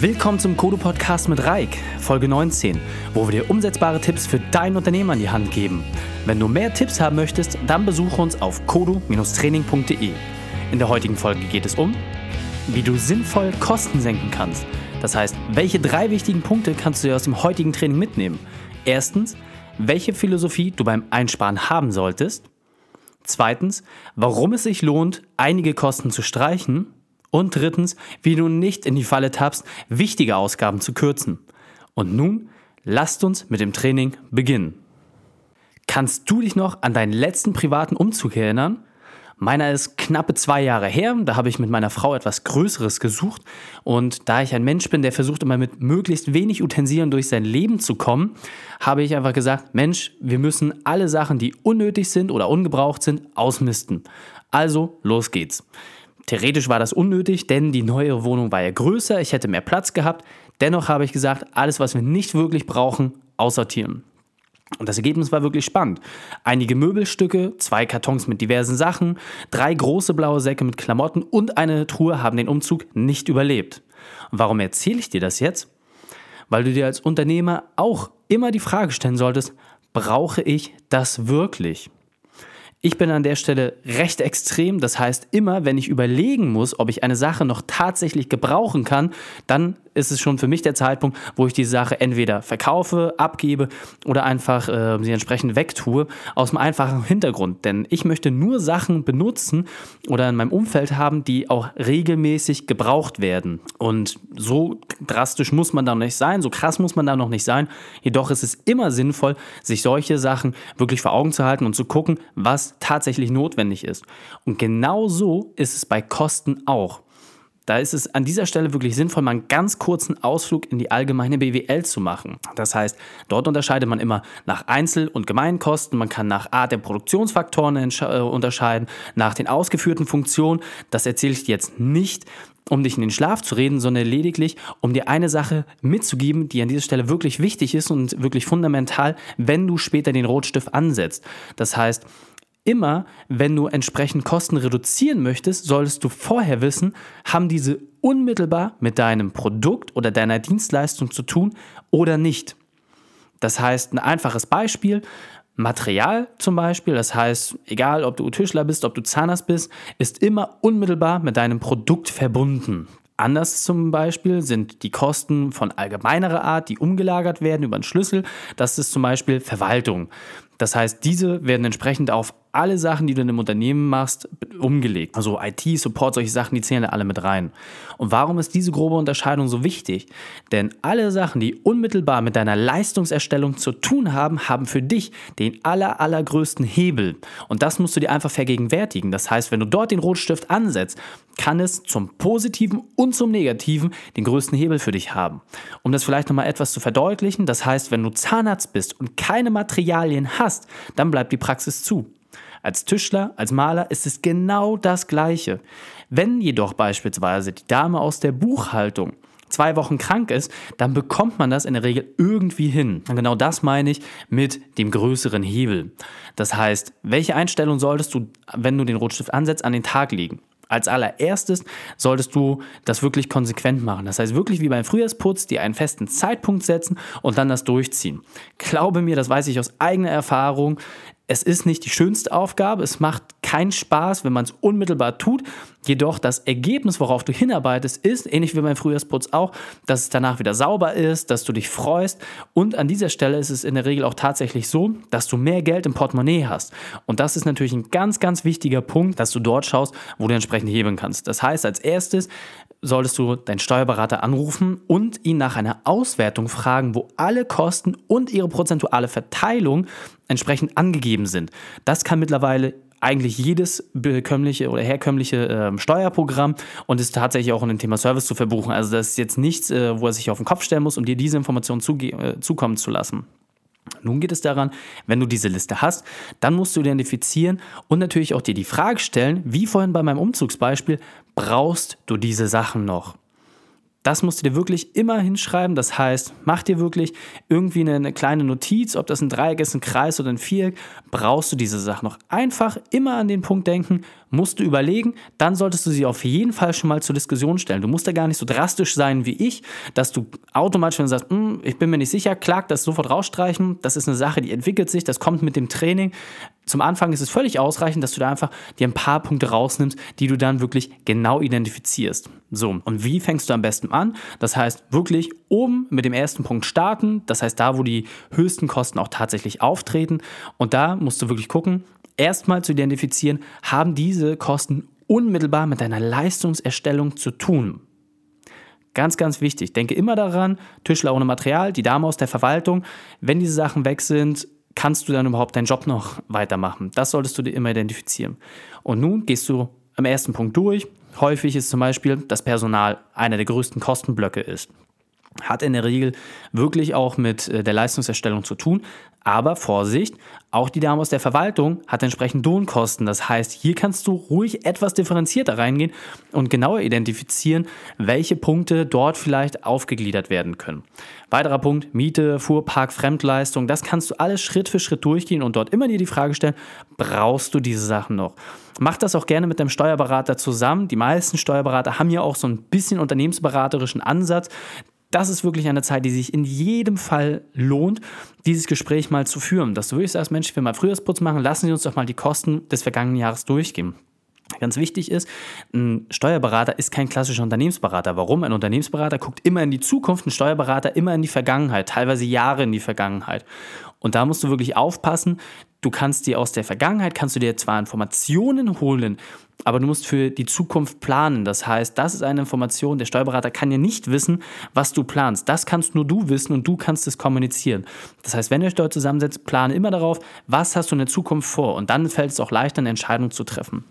Willkommen zum Kodo Podcast mit Reik, Folge 19, wo wir dir umsetzbare Tipps für dein Unternehmen an die Hand geben. Wenn du mehr Tipps haben möchtest, dann besuche uns auf kodo-training.de. In der heutigen Folge geht es um, wie du sinnvoll Kosten senken kannst. Das heißt, welche drei wichtigen Punkte kannst du dir aus dem heutigen Training mitnehmen? Erstens, welche Philosophie du beim Einsparen haben solltest. Zweitens, warum es sich lohnt, einige Kosten zu streichen. Und drittens, wie du nicht in die Falle tappst, wichtige Ausgaben zu kürzen. Und nun, lasst uns mit dem Training beginnen. Kannst du dich noch an deinen letzten privaten Umzug erinnern? Meiner ist knappe zwei Jahre her. Da habe ich mit meiner Frau etwas Größeres gesucht. Und da ich ein Mensch bin, der versucht immer mit möglichst wenig Utensilien durch sein Leben zu kommen, habe ich einfach gesagt, Mensch, wir müssen alle Sachen, die unnötig sind oder ungebraucht sind, ausmisten. Also, los geht's. Theoretisch war das unnötig, denn die neue Wohnung war ja größer, ich hätte mehr Platz gehabt. Dennoch habe ich gesagt, alles, was wir nicht wirklich brauchen, aussortieren. Und das Ergebnis war wirklich spannend. Einige Möbelstücke, zwei Kartons mit diversen Sachen, drei große blaue Säcke mit Klamotten und eine Truhe haben den Umzug nicht überlebt. Und warum erzähle ich dir das jetzt? Weil du dir als Unternehmer auch immer die Frage stellen solltest, brauche ich das wirklich? Ich bin an der Stelle recht extrem. Das heißt, immer wenn ich überlegen muss, ob ich eine Sache noch tatsächlich gebrauchen kann, dann ist es schon für mich der Zeitpunkt, wo ich die Sache entweder verkaufe, abgebe oder einfach äh, sie entsprechend wegtue, aus einem einfachen Hintergrund. Denn ich möchte nur Sachen benutzen oder in meinem Umfeld haben, die auch regelmäßig gebraucht werden. Und so drastisch muss man da noch nicht sein, so krass muss man da noch nicht sein. Jedoch ist es immer sinnvoll, sich solche Sachen wirklich vor Augen zu halten und zu gucken, was tatsächlich notwendig ist. Und genau so ist es bei Kosten auch. Da ist es an dieser Stelle wirklich sinnvoll, mal einen ganz kurzen Ausflug in die allgemeine BWL zu machen. Das heißt, dort unterscheidet man immer nach Einzel- und Gemeinkosten, man kann nach Art der Produktionsfaktoren äh, unterscheiden, nach den ausgeführten Funktionen. Das erzähle ich jetzt nicht, um dich in den Schlaf zu reden, sondern lediglich, um dir eine Sache mitzugeben, die an dieser Stelle wirklich wichtig ist und wirklich fundamental, wenn du später den Rotstift ansetzt. Das heißt, immer, wenn du entsprechend Kosten reduzieren möchtest, solltest du vorher wissen, haben diese unmittelbar mit deinem Produkt oder deiner Dienstleistung zu tun oder nicht. Das heißt, ein einfaches Beispiel, Material zum Beispiel, das heißt, egal ob du Tischler bist, ob du Zahnarzt bist, ist immer unmittelbar mit deinem Produkt verbunden. Anders zum Beispiel sind die Kosten von allgemeinerer Art, die umgelagert werden über einen Schlüssel. Das ist zum Beispiel Verwaltung. Das heißt, diese werden entsprechend auf alle Sachen, die du in einem Unternehmen machst, umgelegt. Also IT, Support, solche Sachen, die zählen da alle mit rein. Und warum ist diese grobe Unterscheidung so wichtig? Denn alle Sachen, die unmittelbar mit deiner Leistungserstellung zu tun haben, haben für dich den aller, allergrößten Hebel. Und das musst du dir einfach vergegenwärtigen. Das heißt, wenn du dort den Rotstift ansetzt, kann es zum Positiven und zum Negativen den größten Hebel für dich haben. Um das vielleicht nochmal etwas zu verdeutlichen, das heißt, wenn du Zahnarzt bist und keine Materialien hast, dann bleibt die Praxis zu. Als Tischler, als Maler ist es genau das Gleiche. Wenn jedoch beispielsweise die Dame aus der Buchhaltung zwei Wochen krank ist, dann bekommt man das in der Regel irgendwie hin. Und genau das meine ich mit dem größeren Hebel. Das heißt, welche Einstellung solltest du, wenn du den Rotstift ansetzt, an den Tag legen? Als allererstes solltest du das wirklich konsequent machen. Das heißt wirklich wie beim Frühjahrsputz, dir einen festen Zeitpunkt setzen und dann das durchziehen. Glaube mir, das weiß ich aus eigener Erfahrung. Es ist nicht die schönste Aufgabe, es macht keinen Spaß, wenn man es unmittelbar tut. Jedoch das Ergebnis, worauf du hinarbeitest, ist, ähnlich wie beim Frühjahrsputz auch, dass es danach wieder sauber ist, dass du dich freust. Und an dieser Stelle ist es in der Regel auch tatsächlich so, dass du mehr Geld im Portemonnaie hast. Und das ist natürlich ein ganz, ganz wichtiger Punkt, dass du dort schaust, wo du entsprechend hebeln kannst. Das heißt, als erstes solltest du deinen Steuerberater anrufen und ihn nach einer Auswertung fragen, wo alle Kosten und ihre prozentuale Verteilung entsprechend angegeben sind. Das kann mittlerweile eigentlich jedes bekömmliche oder herkömmliche äh, Steuerprogramm und ist tatsächlich auch in dem Thema Service zu verbuchen. Also das ist jetzt nichts, äh, wo er sich auf den Kopf stellen muss, um dir diese Informationen äh, zukommen zu lassen. Nun geht es daran, wenn du diese Liste hast, dann musst du identifizieren und natürlich auch dir die Frage stellen, wie vorhin bei meinem Umzugsbeispiel, brauchst du diese Sachen noch? Das musst du dir wirklich immer hinschreiben. Das heißt, mach dir wirklich irgendwie eine, eine, kleine Notiz, ob das ein Dreieck ist, ein Kreis oder ein Viereck. Brauchst du diese Sache noch? Einfach immer an den Punkt denken, musst du überlegen, dann solltest du sie auf jeden Fall schon mal zur Diskussion stellen. Du musst da gar nicht so drastisch sein wie ich, dass du automatisch, wenn du sagst, hm, ich bin mir nicht sicher, klag das sofort rausstreichen. Das ist eine Sache, die entwickelt sich, das kommt mit dem Training. Zum Anfang ist es völlig ausreichend, dass du da einfach dir ein paar Punkte rausnimmst, die du dann wirklich genau identifizierst. So, und wie fängst du am besten an? Das heißt, wirklich oben mit dem ersten Punkt starten. Das heißt, da, wo die höchsten Kosten auch tatsächlich auftreten. Und da musst du wirklich gucken, erstmal zu identifizieren, haben diese Kosten unmittelbar mit deiner Leistungserstellung zu tun. Ganz, ganz wichtig. Denke immer daran, Tischler ohne Material, die Dame aus der Verwaltung. Wenn diese Sachen weg sind, kannst du dann überhaupt deinen Job noch weitermachen? Das solltest du dir immer identifizieren. Und nun gehst du am ersten Punkt durch. Häufig ist zum Beispiel, dass Personal einer der größten Kostenblöcke ist. Hat in der Regel wirklich auch mit äh, der Leistungserstellung zu tun. Aber Vorsicht, auch die Dame aus der Verwaltung hat entsprechend Lohnkosten. Das heißt, hier kannst du ruhig etwas differenzierter reingehen und genauer identifizieren, welche Punkte dort vielleicht aufgegliedert werden können. Weiterer Punkt, Miete, Fuhrpark, Fremdleistung, das kannst du alles Schritt für Schritt durchgehen und dort immer dir die Frage stellen, brauchst du diese Sachen noch? Mach das auch gerne mit dem Steuerberater zusammen. Die meisten Steuerberater haben ja auch so ein bisschen unternehmensberaterischen Ansatz das ist wirklich eine Zeit, die sich in jedem Fall lohnt, dieses Gespräch mal zu führen. Dass du wirklich sagst, Mensch, ich will mal Frühjahrsputz machen, lassen Sie uns doch mal die Kosten des vergangenen Jahres durchgehen. Ganz wichtig ist, ein Steuerberater ist kein klassischer Unternehmensberater. Warum? Ein Unternehmensberater guckt immer in die Zukunft, ein Steuerberater immer in die Vergangenheit, teilweise Jahre in die Vergangenheit. Und da musst du wirklich aufpassen. Du kannst dir aus der Vergangenheit, kannst du dir zwar Informationen holen, aber du musst für die Zukunft planen. Das heißt, das ist eine Information, der Steuerberater kann ja nicht wissen, was du planst. Das kannst nur du wissen und du kannst es kommunizieren. Das heißt, wenn ihr euch dort zusammensetzt, plane immer darauf, was hast du in der Zukunft vor und dann fällt es auch leichter, eine Entscheidung zu treffen.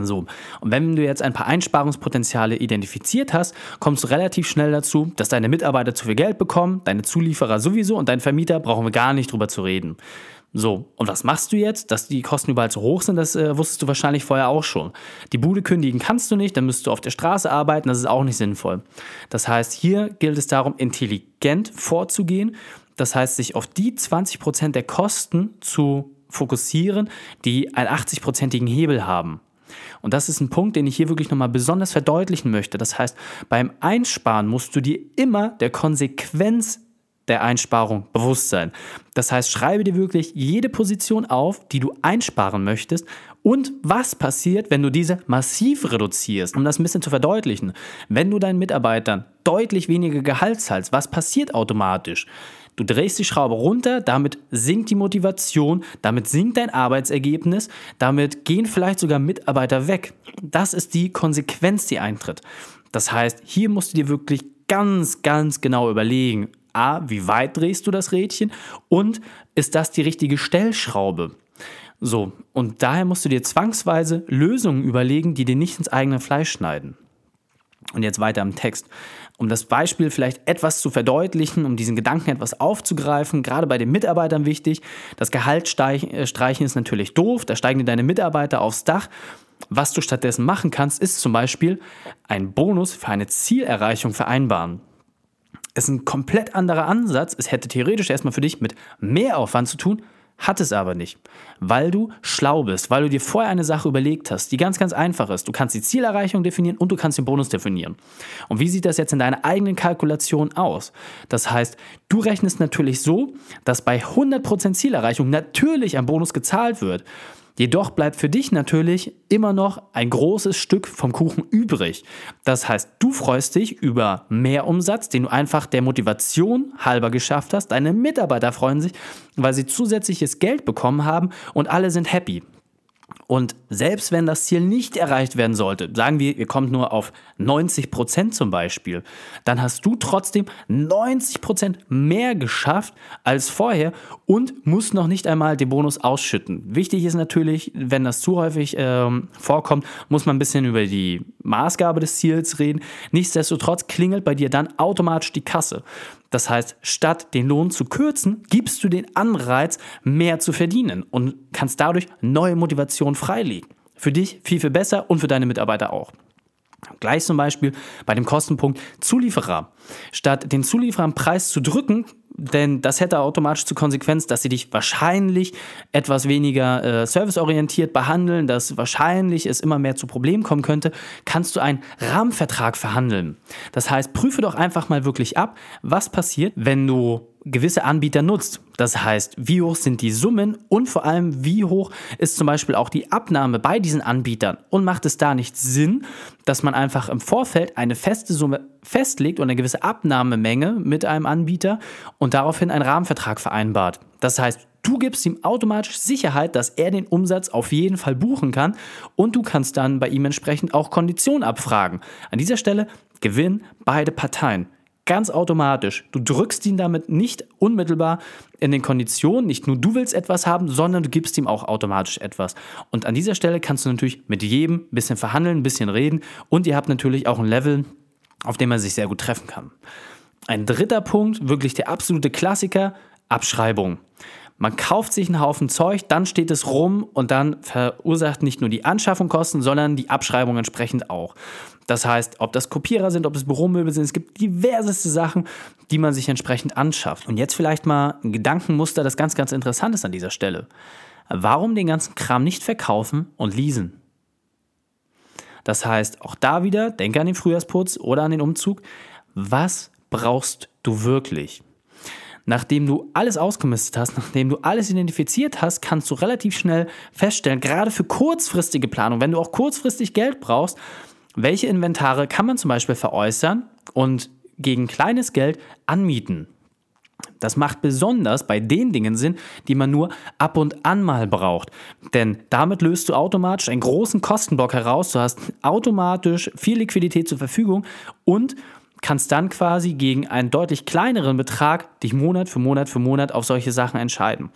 So, und wenn du jetzt ein paar Einsparungspotenziale identifiziert hast, kommst du relativ schnell dazu, dass deine Mitarbeiter zu viel Geld bekommen, deine Zulieferer sowieso und dein Vermieter brauchen wir gar nicht drüber zu reden. So, und was machst du jetzt? Dass die Kosten überall zu hoch sind, das äh, wusstest du wahrscheinlich vorher auch schon. Die Bude kündigen kannst du nicht, dann müsst du auf der Straße arbeiten, das ist auch nicht sinnvoll. Das heißt, hier gilt es darum, intelligent vorzugehen. Das heißt, sich auf die 20% der Kosten zu fokussieren, die einen 80%igen Hebel haben. Und das ist ein Punkt, den ich hier wirklich nochmal besonders verdeutlichen möchte. Das heißt, beim Einsparen musst du dir immer der Konsequenz der Einsparung bewusst sein. Das heißt, schreibe dir wirklich jede Position auf, die du einsparen möchtest und was passiert, wenn du diese massiv reduzierst, um das ein bisschen zu verdeutlichen. Wenn du deinen Mitarbeitern deutlich weniger Gehalt zahlst, was passiert automatisch? Du drehst die Schraube runter, damit sinkt die Motivation, damit sinkt dein Arbeitsergebnis, damit gehen vielleicht sogar Mitarbeiter weg. Das ist die Konsequenz, die eintritt. Das heißt, hier musst du dir wirklich ganz, ganz genau überlegen, A, wie weit drehst du das Rädchen und ist das die richtige Stellschraube? So, und daher musst du dir zwangsweise Lösungen überlegen, die dir nicht ins eigene Fleisch schneiden. Und jetzt weiter im Text. Um das Beispiel vielleicht etwas zu verdeutlichen, um diesen Gedanken etwas aufzugreifen, gerade bei den Mitarbeitern wichtig, das Gehalt äh, streichen ist natürlich doof, da steigen dir deine Mitarbeiter aufs Dach. Was du stattdessen machen kannst, ist zum Beispiel einen Bonus für eine Zielerreichung vereinbaren. Ist ein komplett anderer Ansatz. Es hätte theoretisch erstmal für dich mit mehr Aufwand zu tun, hat es aber nicht, weil du schlau bist, weil du dir vorher eine Sache überlegt hast, die ganz, ganz einfach ist. Du kannst die Zielerreichung definieren und du kannst den Bonus definieren. Und wie sieht das jetzt in deiner eigenen Kalkulation aus? Das heißt, du rechnest natürlich so, dass bei 100% Zielerreichung natürlich ein Bonus gezahlt wird. Jedoch bleibt für dich natürlich immer noch ein großes Stück vom Kuchen übrig. Das heißt, du freust dich über mehr Umsatz, den du einfach der Motivation halber geschafft hast. Deine Mitarbeiter freuen sich, weil sie zusätzliches Geld bekommen haben und alle sind happy. Und selbst wenn das Ziel nicht erreicht werden sollte, sagen wir, ihr kommt nur auf 90 Prozent zum Beispiel, dann hast du trotzdem 90 Prozent mehr geschafft als vorher und musst noch nicht einmal den Bonus ausschütten. Wichtig ist natürlich, wenn das zu häufig ähm, vorkommt, muss man ein bisschen über die Maßgabe des Ziels reden. Nichtsdestotrotz klingelt bei dir dann automatisch die Kasse. Das heißt, statt den Lohn zu kürzen, gibst du den Anreiz, mehr zu verdienen und kannst dadurch neue Motivation freilegen. Für dich viel, viel besser und für deine Mitarbeiter auch. Gleich zum Beispiel bei dem Kostenpunkt Zulieferer. Statt den Zuliefererpreis zu drücken, denn das hätte automatisch zur Konsequenz, dass sie dich wahrscheinlich etwas weniger äh, serviceorientiert behandeln, dass wahrscheinlich es immer mehr zu Problemen kommen könnte, kannst du einen Rahmenvertrag verhandeln. Das heißt, prüfe doch einfach mal wirklich ab, was passiert, wenn du gewisse Anbieter nutzt. Das heißt, wie hoch sind die Summen und vor allem, wie hoch ist zum Beispiel auch die Abnahme bei diesen Anbietern und macht es da nicht Sinn, dass man einfach im Vorfeld eine feste Summe festlegt und eine gewisse Abnahmemenge mit einem Anbieter und daraufhin einen Rahmenvertrag vereinbart. Das heißt, Du gibst ihm automatisch Sicherheit, dass er den Umsatz auf jeden Fall buchen kann und du kannst dann bei ihm entsprechend auch Konditionen abfragen. An dieser Stelle gewinnen beide Parteien ganz automatisch. Du drückst ihn damit nicht unmittelbar in den Konditionen. Nicht nur du willst etwas haben, sondern du gibst ihm auch automatisch etwas. Und an dieser Stelle kannst du natürlich mit jedem ein bisschen verhandeln, ein bisschen reden und ihr habt natürlich auch ein Level, auf dem man sich sehr gut treffen kann. Ein dritter Punkt, wirklich der absolute Klassiker, Abschreibung. Man kauft sich einen Haufen Zeug, dann steht es rum und dann verursacht nicht nur die Anschaffung Kosten, sondern die Abschreibung entsprechend auch. Das heißt, ob das Kopierer sind, ob es Büromöbel sind, es gibt diverseste Sachen, die man sich entsprechend anschafft. Und jetzt vielleicht mal ein Gedankenmuster, das ganz, ganz interessant ist an dieser Stelle. Warum den ganzen Kram nicht verkaufen und leasen? Das heißt, auch da wieder, denke an den Frühjahrsputz oder an den Umzug. Was brauchst du wirklich? Nachdem du alles ausgemistet hast, nachdem du alles identifiziert hast, kannst du relativ schnell feststellen, gerade für kurzfristige Planung, wenn du auch kurzfristig Geld brauchst, welche Inventare kann man zum Beispiel veräußern und gegen kleines Geld anmieten. Das macht besonders bei den Dingen Sinn, die man nur ab und an mal braucht. Denn damit löst du automatisch einen großen Kostenblock heraus. Du hast automatisch viel Liquidität zur Verfügung und kannst dann quasi gegen einen deutlich kleineren Betrag dich Monat für Monat für Monat auf solche Sachen entscheiden.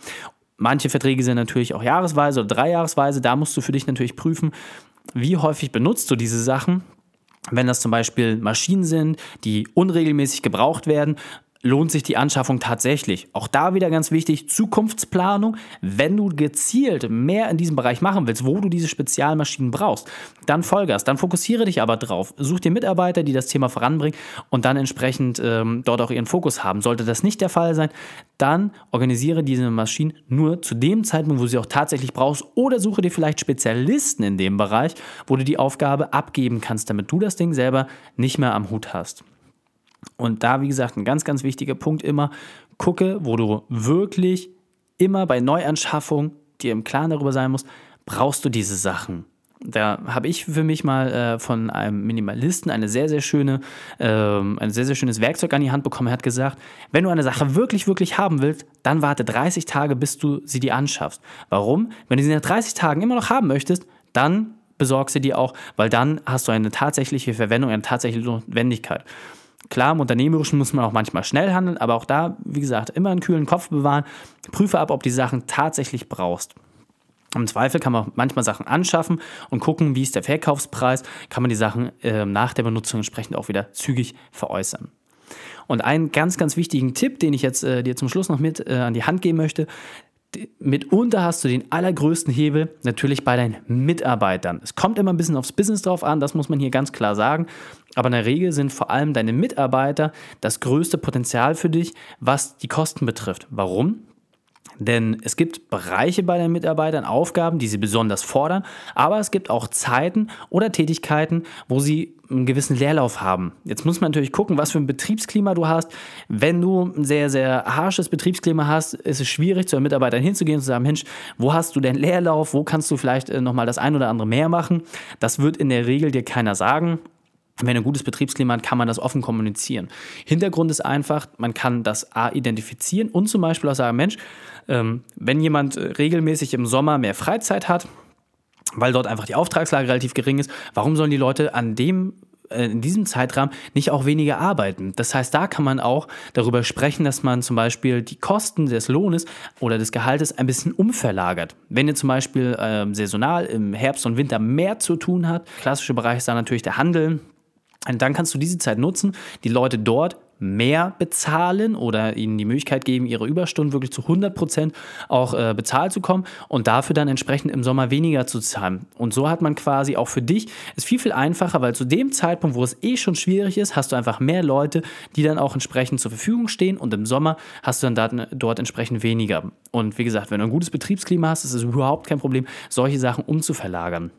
Manche Verträge sind natürlich auch jahresweise oder dreijahresweise. Da musst du für dich natürlich prüfen, wie häufig benutzt du diese Sachen. Wenn das zum Beispiel Maschinen sind, die unregelmäßig gebraucht werden, lohnt sich die Anschaffung tatsächlich. Auch da wieder ganz wichtig, Zukunftsplanung. Wenn du gezielt mehr in diesem Bereich machen willst, wo du diese Spezialmaschinen brauchst, dann Vollgas, dann fokussiere dich aber drauf. Such dir Mitarbeiter, die das Thema voranbringen und dann entsprechend ähm, dort auch ihren Fokus haben. Sollte das nicht der Fall sein, dann organisiere diese Maschinen nur zu dem Zeitpunkt, wo du sie auch tatsächlich brauchst oder suche dir vielleicht Spezialisten in dem Bereich, wo du die Aufgabe abgeben kannst, damit du das Ding selber nicht mehr am Hut hast. Und da, wie gesagt, ein ganz, ganz wichtiger Punkt immer, gucke, wo du wirklich immer bei Neuanschaffung dir im Klaren darüber sein musst, brauchst du diese Sachen. Da habe ich für mich mal äh, von einem Minimalisten eine sehr, sehr schöne, äh, ein sehr, sehr schönes Werkzeug an die Hand bekommen. Er hat gesagt, wenn du eine Sache wirklich, wirklich haben willst, dann warte 30 Tage, bis du sie dir anschaffst. Warum? Wenn du sie nach 30 Tagen immer noch haben möchtest, dann besorg sie dir auch, weil dann hast du eine tatsächliche Verwendung, eine tatsächliche Notwendigkeit. Klar, im Unternehmerischen muss man auch manchmal schnell handeln, aber auch da, wie gesagt, immer einen kühlen Kopf bewahren. Prüfe ab, ob die Sachen tatsächlich brauchst. Im Zweifel kann man manchmal Sachen anschaffen und gucken, wie ist der Verkaufspreis, kann man die Sachen äh, nach der Benutzung entsprechend auch wieder zügig veräußern. Und einen ganz, ganz wichtigen Tipp, den ich jetzt äh, dir zum Schluss noch mit äh, an die Hand geben möchte, mitunter hast du den allergrößten Hebel natürlich bei deinen Mitarbeitern. Es kommt immer ein bisschen aufs Business drauf an, das muss man hier ganz klar sagen. Aber in der Regel sind vor allem deine Mitarbeiter das größte Potenzial für dich, was die Kosten betrifft. Warum? Denn es gibt Bereiche bei den Mitarbeitern, Aufgaben, die sie besonders fordern, aber es gibt auch Zeiten oder Tätigkeiten, wo sie einen gewissen Leerlauf haben. Jetzt muss man natürlich gucken, was für ein Betriebsklima du hast. Wenn du ein sehr, sehr harsches Betriebsklima hast, ist es schwierig, zu den Mitarbeitern hinzugehen und zu sagen, Mensch, wo hast du denn Leerlauf? Wo kannst du vielleicht äh, nochmal das ein oder andere mehr machen? Das wird in der Regel dir keiner sagen. Wenn ein gutes Betriebsklima hat, kann man das offen kommunizieren. Hintergrund ist einfach, man kann das A identifizieren und zum Beispiel auch sagen, Mensch, ähm, wenn jemand äh, regelmäßig im Sommer mehr Freizeit hat, weil dort einfach die Auftragslage relativ gering ist, warum sollen die Leute an dem äh, in diesem Zeitrahmen nicht auch weniger arbeiten. Das heißt, da kann man auch darüber sprechen, dass man zum Beispiel die Kosten des Lohnes oder des Gehaltes ein bisschen umverlagert. Wenn ihr zum Beispiel äh, saisonal im Herbst und Winter mehr zu tun habt, klassischer Bereich ist da natürlich der Handel, und dann kannst du diese Zeit nutzen, die Leute dort mehr bezahlen oder ihnen die Möglichkeit geben, ihre Überstunden wirklich zu 100 Prozent auch äh, bezahlt zu kommen und dafür dann entsprechend im Sommer weniger zu zahlen. Und so hat man quasi auch für dich es viel, viel einfacher, weil zu dem Zeitpunkt, wo es eh schon schwierig ist, hast du einfach mehr Leute, die dann auch entsprechend zur Verfügung stehen und im Sommer hast du dann dort entsprechend weniger. Und wie gesagt, wenn du ein gutes Betriebsklima hast, ist es überhaupt kein Problem, solche Sachen umzuverlagern.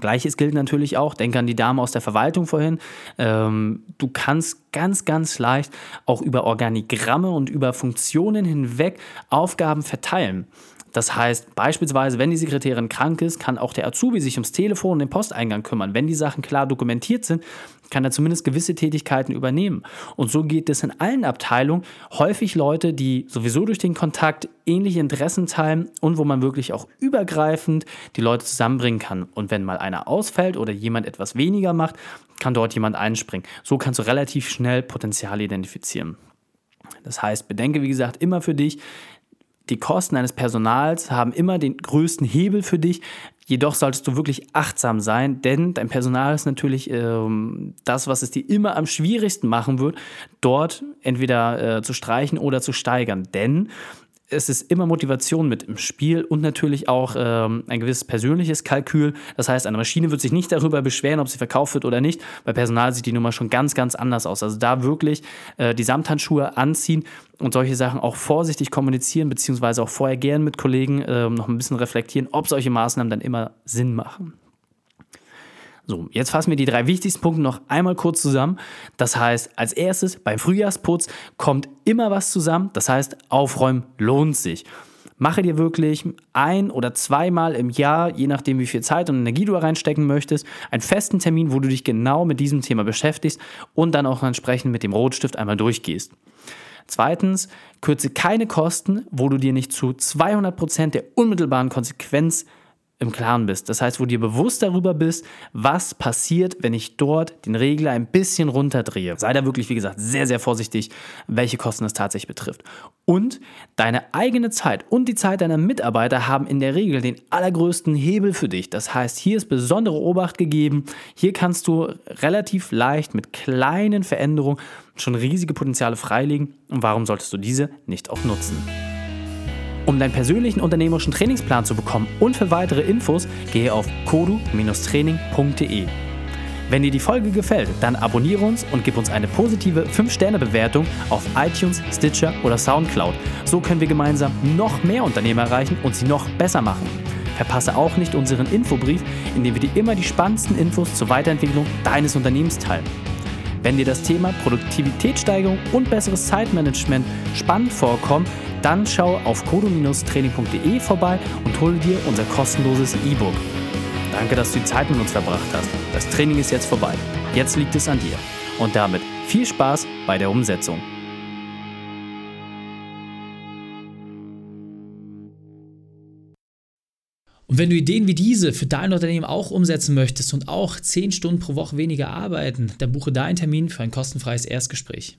Gleiches gilt natürlich auch, denke an die Dame aus der Verwaltung vorhin. Ähm, du kannst ganz, ganz leicht auch über Organigramme und über Funktionen hinweg Aufgaben verteilen. Das heißt, beispielsweise, wenn die Sekretärin krank ist, kann auch der Azubi sich ums Telefon und den Posteingang kümmern. Wenn die Sachen klar dokumentiert sind, kann er zumindest gewisse Tätigkeiten übernehmen. Und so geht es in allen Abteilungen. Häufig Leute, die sowieso durch den Kontakt ähnliche Interessen teilen und wo man wirklich auch übergreifend die Leute zusammenbringen kann. Und wenn mal einer ausfällt oder jemand etwas weniger macht, kann dort jemand einspringen. So kannst du relativ schnell Potenzial identifizieren. Das heißt, bedenke, wie gesagt, immer für dich, die Kosten eines Personals haben immer den größten Hebel für dich. Jedoch solltest du wirklich achtsam sein, denn dein Personal ist natürlich ähm, das, was es dir immer am schwierigsten machen wird, dort entweder äh, zu streichen oder zu steigern. Denn es ist immer Motivation mit im Spiel und natürlich auch ähm, ein gewisses persönliches Kalkül. Das heißt, eine Maschine wird sich nicht darüber beschweren, ob sie verkauft wird oder nicht. Bei Personal sieht die Nummer schon ganz, ganz anders aus. Also da wirklich äh, die Samthandschuhe anziehen und solche Sachen auch vorsichtig kommunizieren, beziehungsweise auch vorher gern mit Kollegen äh, noch ein bisschen reflektieren, ob solche Maßnahmen dann immer Sinn machen. So, jetzt fassen wir die drei wichtigsten Punkte noch einmal kurz zusammen. Das heißt, als erstes beim Frühjahrsputz kommt immer was zusammen. Das heißt, aufräumen lohnt sich. Mache dir wirklich ein oder zweimal im Jahr, je nachdem wie viel Zeit und Energie du reinstecken möchtest, einen festen Termin, wo du dich genau mit diesem Thema beschäftigst und dann auch entsprechend mit dem Rotstift einmal durchgehst. Zweitens, kürze keine Kosten, wo du dir nicht zu 200% der unmittelbaren Konsequenz im Klaren bist. Das heißt, wo dir bewusst darüber bist, was passiert, wenn ich dort den Regler ein bisschen runterdrehe. Sei da wirklich, wie gesagt, sehr, sehr vorsichtig, welche Kosten es tatsächlich betrifft. Und deine eigene Zeit und die Zeit deiner Mitarbeiter haben in der Regel den allergrößten Hebel für dich. Das heißt, hier ist besondere Obacht gegeben. Hier kannst du relativ leicht mit kleinen Veränderungen schon riesige Potenziale freilegen. Und warum solltest du diese nicht auch nutzen? Um deinen persönlichen unternehmerischen Trainingsplan zu bekommen und für weitere Infos, gehe auf kodu-training.de. Wenn dir die Folge gefällt, dann abonniere uns und gib uns eine positive 5-Sterne-Bewertung auf iTunes, Stitcher oder Soundcloud. So können wir gemeinsam noch mehr Unternehmer erreichen und sie noch besser machen. Verpasse auch nicht unseren Infobrief, in dem wir dir immer die spannendsten Infos zur Weiterentwicklung deines Unternehmens teilen. Wenn dir das Thema Produktivitätssteigerung und besseres Zeitmanagement spannend vorkommt, dann schau auf kodo-training.de vorbei und hole dir unser kostenloses E-Book. Danke, dass du die Zeit mit uns verbracht hast. Das Training ist jetzt vorbei. Jetzt liegt es an dir. Und damit viel Spaß bei der Umsetzung. Und wenn du Ideen wie diese für dein Unternehmen auch umsetzen möchtest und auch 10 Stunden pro Woche weniger arbeiten, dann buche deinen Termin für ein kostenfreies Erstgespräch.